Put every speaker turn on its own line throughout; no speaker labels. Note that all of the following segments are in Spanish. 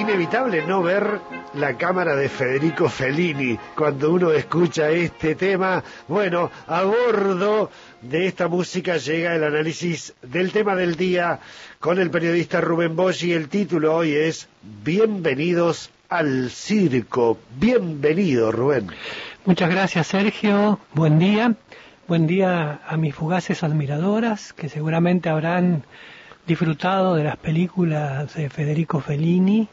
inevitable no ver la cámara de Federico Fellini cuando uno escucha este tema. Bueno, a bordo de esta música llega el análisis del tema del día con el periodista Rubén Bosch y el título hoy es Bienvenidos al circo. Bienvenido, Rubén.
Muchas gracias, Sergio. Buen día. Buen día a mis fugaces admiradoras que seguramente habrán disfrutado de las películas de Federico Fellini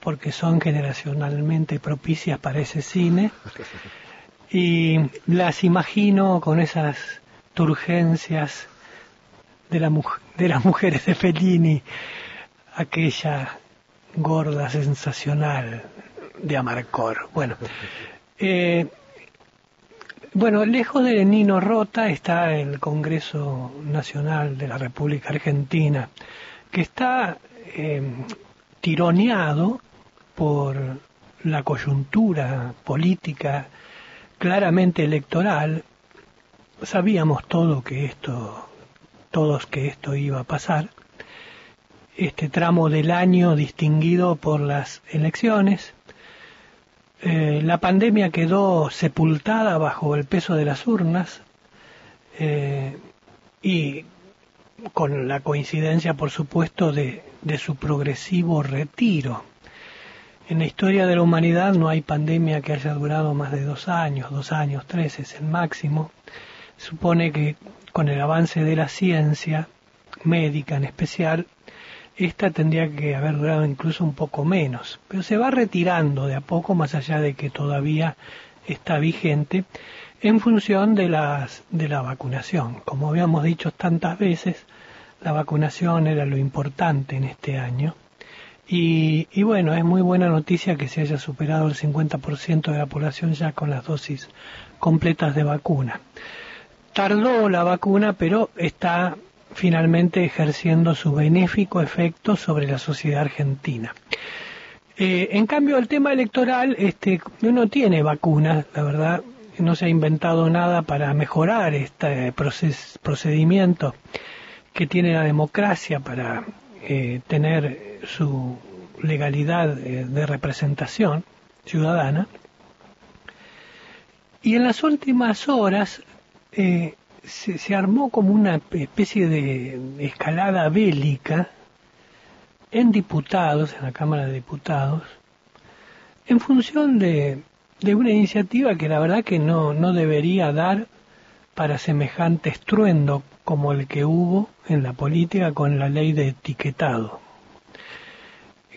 porque son generacionalmente propicias para ese cine y las imagino con esas turgencias de, la, de las mujeres de Fellini, aquella gorda sensacional de Amarcor. Bueno, eh, bueno, lejos de Nino Rota está el Congreso Nacional de la República Argentina, que está eh, tironeado por la coyuntura política claramente electoral. Sabíamos todo que esto, todos que esto iba a pasar. Este tramo del año distinguido por las elecciones, eh, la pandemia quedó sepultada bajo el peso de las urnas eh, y con la coincidencia, por supuesto, de, de su progresivo retiro. En la historia de la humanidad no hay pandemia que haya durado más de dos años, dos años, tres es el máximo. Supone que con el avance de la ciencia médica en especial, esta tendría que haber durado incluso un poco menos, pero se va retirando de a poco, más allá de que todavía está vigente, en función de, las, de la vacunación. Como habíamos dicho tantas veces, la vacunación era lo importante en este año. Y, y bueno, es muy buena noticia que se haya superado el 50% de la población ya con las dosis completas de vacuna. Tardó la vacuna, pero está finalmente ejerciendo su benéfico efecto sobre la sociedad argentina. Eh, en cambio, el tema electoral este, no tiene vacunas, la verdad, no se ha inventado nada para mejorar este procedimiento que tiene la democracia para eh, tener su legalidad eh, de representación ciudadana. Y en las últimas horas eh, se, armó como una especie de escalada bélica en diputados, en la Cámara de Diputados, en función de, de una iniciativa que la verdad que no, no debería dar para semejante estruendo como el que hubo en la política con la ley de etiquetado,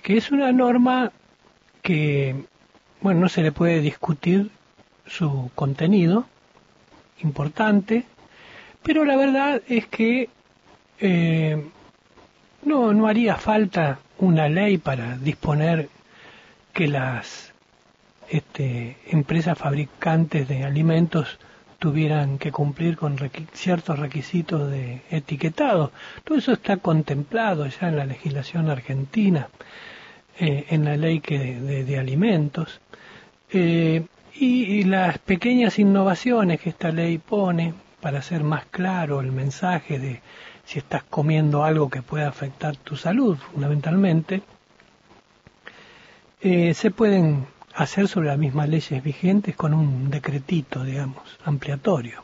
que es una norma que, bueno, no se le puede discutir su contenido, importante, pero la verdad es que eh, no, no haría falta una ley para disponer que las este, empresas fabricantes de alimentos tuvieran que cumplir con ciertos requisitos de etiquetado. Todo eso está contemplado ya en la legislación argentina, eh, en la ley que de, alimentos. Eh, y, las pequeñas innovaciones que esta ley pone para hacer más claro el mensaje de si estás comiendo algo que pueda afectar tu salud, fundamentalmente, eh, se pueden hacer sobre las mismas leyes vigentes con un decretito, digamos, ampliatorio.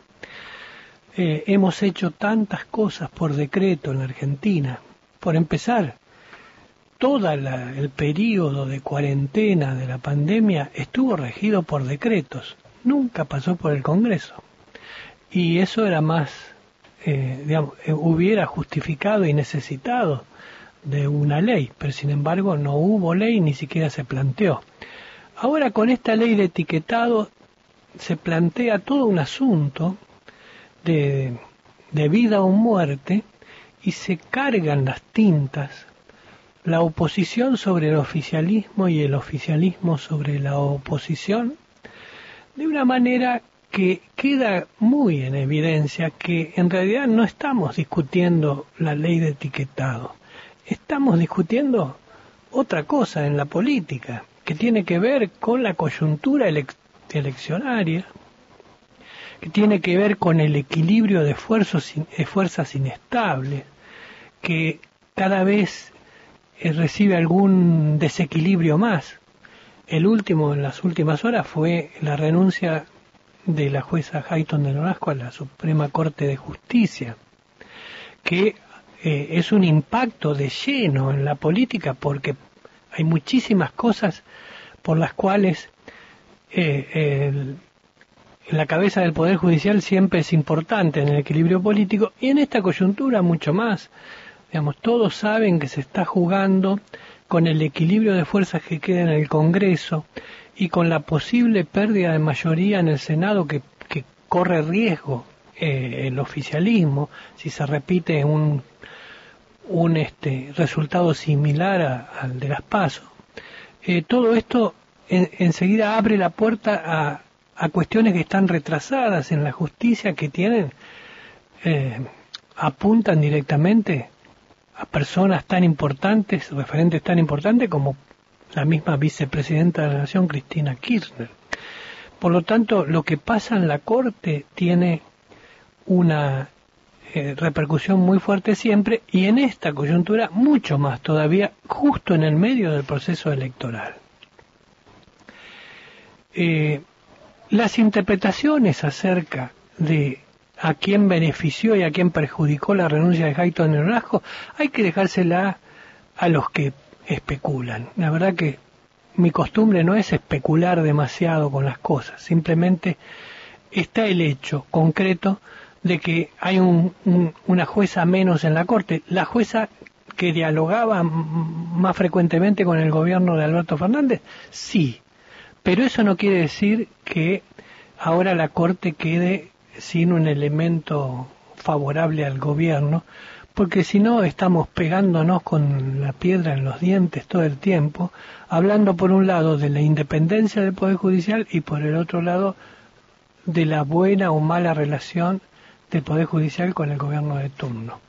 Eh, hemos hecho tantas cosas por decreto en Argentina. Por empezar, todo el periodo de cuarentena de la pandemia estuvo regido por decretos, nunca pasó por el Congreso y eso era más, eh, digamos, eh, hubiera justificado y necesitado de una ley, pero sin embargo no hubo ley, ni siquiera se planteó. Ahora con esta ley de etiquetado se plantea todo un asunto de, de vida o muerte y se cargan las tintas la oposición sobre el oficialismo y el oficialismo sobre la oposición de una manera que queda muy en evidencia que en realidad no estamos discutiendo la ley de etiquetado, estamos discutiendo otra cosa en la política, que tiene que ver con la coyuntura eleccionaria, que tiene que ver con el equilibrio de, de fuerzas inestables, que cada vez eh, recibe algún desequilibrio más. El último en las últimas horas fue la renuncia de la jueza Hayton de Norasco a la Suprema Corte de Justicia, que eh, es un impacto de lleno en la política porque hay muchísimas cosas por las cuales eh, la cabeza del Poder Judicial siempre es importante en el equilibrio político y en esta coyuntura mucho más. Digamos, todos saben que se está jugando con el equilibrio de fuerzas que queda en el Congreso y con la posible pérdida de mayoría en el Senado que, corre riesgo eh, el oficialismo si se repite un, un este, resultado similar al de las PASO. Eh, todo esto enseguida abre la puerta a, a, cuestiones que están retrasadas en la justicia que tienen eh, apuntan directamente a personas tan importantes, referentes tan importantes como la misma vicepresidenta de la Nación, Cristina Kirchner. Por lo tanto, lo que pasa en la Corte tiene una eh, repercusión muy fuerte siempre y en esta coyuntura mucho más todavía, justo en el medio del proceso electoral. Eh, las interpretaciones acerca de a quién benefició y a quién perjudicó la renuncia de Hayton en Orozco, hay que dejársela a los que especulan. La verdad que mi costumbre no es especular demasiado con las cosas, simplemente está el hecho concreto de que hay una jueza menos en la Corte. La jueza que dialogaba más frecuentemente con el gobierno de Alberto Fernández, sí, pero eso no quiere decir que ahora la Corte quede sin un elemento favorable al gobierno, porque si no estamos pegándonos con la piedra en los dientes todo el tiempo, hablando por un lado de la independencia del Poder Judicial y por el otro lado de la buena o mala relación del Poder Judicial con el gobierno de turno.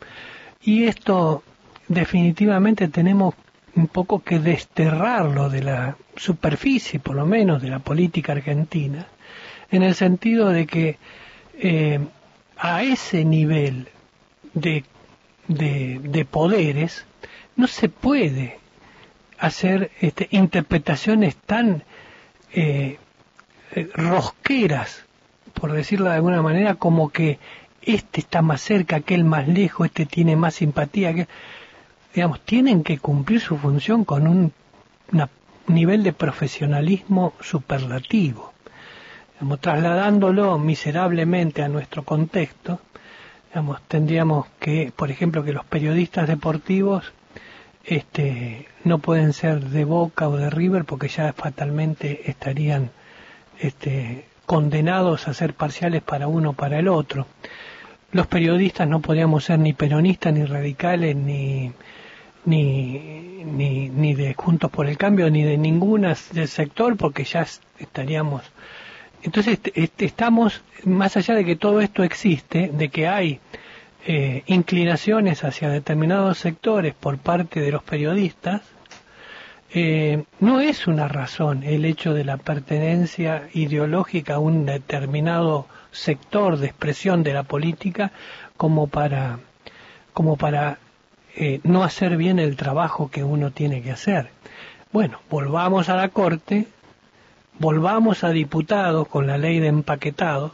Y esto definitivamente tenemos un poco que desterrarlo de la superficie, por lo menos, de la política argentina, en el sentido de que eh, a ese nivel de, de, poderes no se puede hacer este, interpretaciones tan eh, eh, rosqueras, por decirlo de alguna manera, como que este está más cerca, aquel más lejos, este tiene más simpatía. Que, digamos, tienen que cumplir su función con un nivel de profesionalismo superlativo trasladándolo miserablemente a nuestro contexto, digamos, tendríamos que, por ejemplo, que los periodistas deportivos este, no pueden ser de Boca o de River porque ya fatalmente estarían este, condenados a ser parciales para uno o para el otro. Los periodistas no podríamos ser ni peronistas, ni radicales, ni, ni, ni, ni de Juntos por el Cambio, ni de ninguna del sector porque ya estaríamos. Entonces estamos, más allá de que todo esto existe, de que hay eh, inclinaciones hacia determinados sectores por parte de los periodistas, eh, no es una razón el hecho de la pertenencia ideológica a un determinado sector de expresión de la política como para, como para eh, no hacer bien el trabajo que uno tiene que hacer. Bueno, volvamos a la Corte volvamos a diputados con la ley de empaquetado,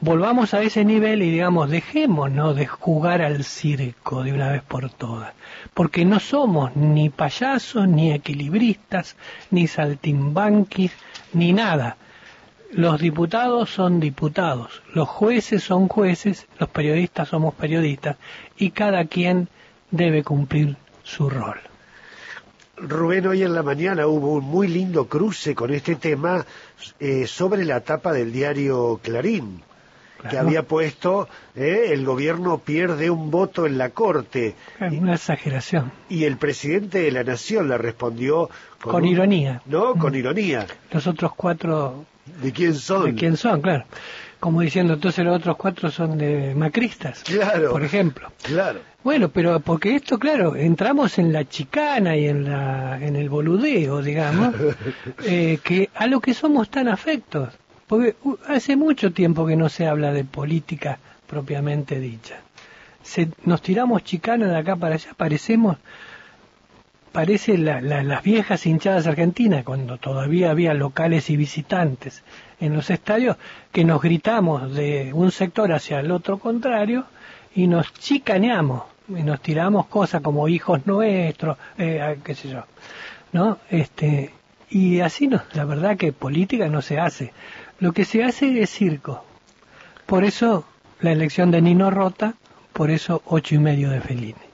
volvamos a ese nivel y digamos, dejémonos de jugar al circo de una vez por todas, porque no somos ni payasos, ni equilibristas, ni saltimbanquis, ni nada. Los diputados son diputados, los jueces son jueces, los periodistas somos periodistas, y cada quien debe cumplir su rol.
Rubén, hoy en la mañana hubo un muy lindo cruce con este tema eh, sobre la tapa del diario Clarín, que había puesto eh, el gobierno pierde un voto en la Corte.
Una exageración.
Y el presidente de la Nación le respondió
con, ironía.
No, con ironía.
Los otros cuatro...
¿De quién son?
De quién son, claro. Como diciendo, entonces los otros cuatro son de macristas. Claro. Por ejemplo.
Claro.
Bueno, pero porque esto, claro, entramos en la chicana y en, la, en el boludeo, digamos, eh, que a lo que somos tan afectos. Porque hace mucho tiempo que no se habla de política propiamente dicha. Se, nos tiramos chicana de acá para allá, parecemos parece las viejas hinchadas argentinas, cuando todavía había locales y visitantes en los estadios, que nos gritamos de un sector hacia el otro contrario y nos chicaneamos y nos tiramos cosas como hijos nuestros, eh, qué sé yo, ¿no? Este, y así no, la verdad que política no se hace. Lo que se hace es circo. Por eso la elección de Nino Rota, por eso ocho y medio de Fellini.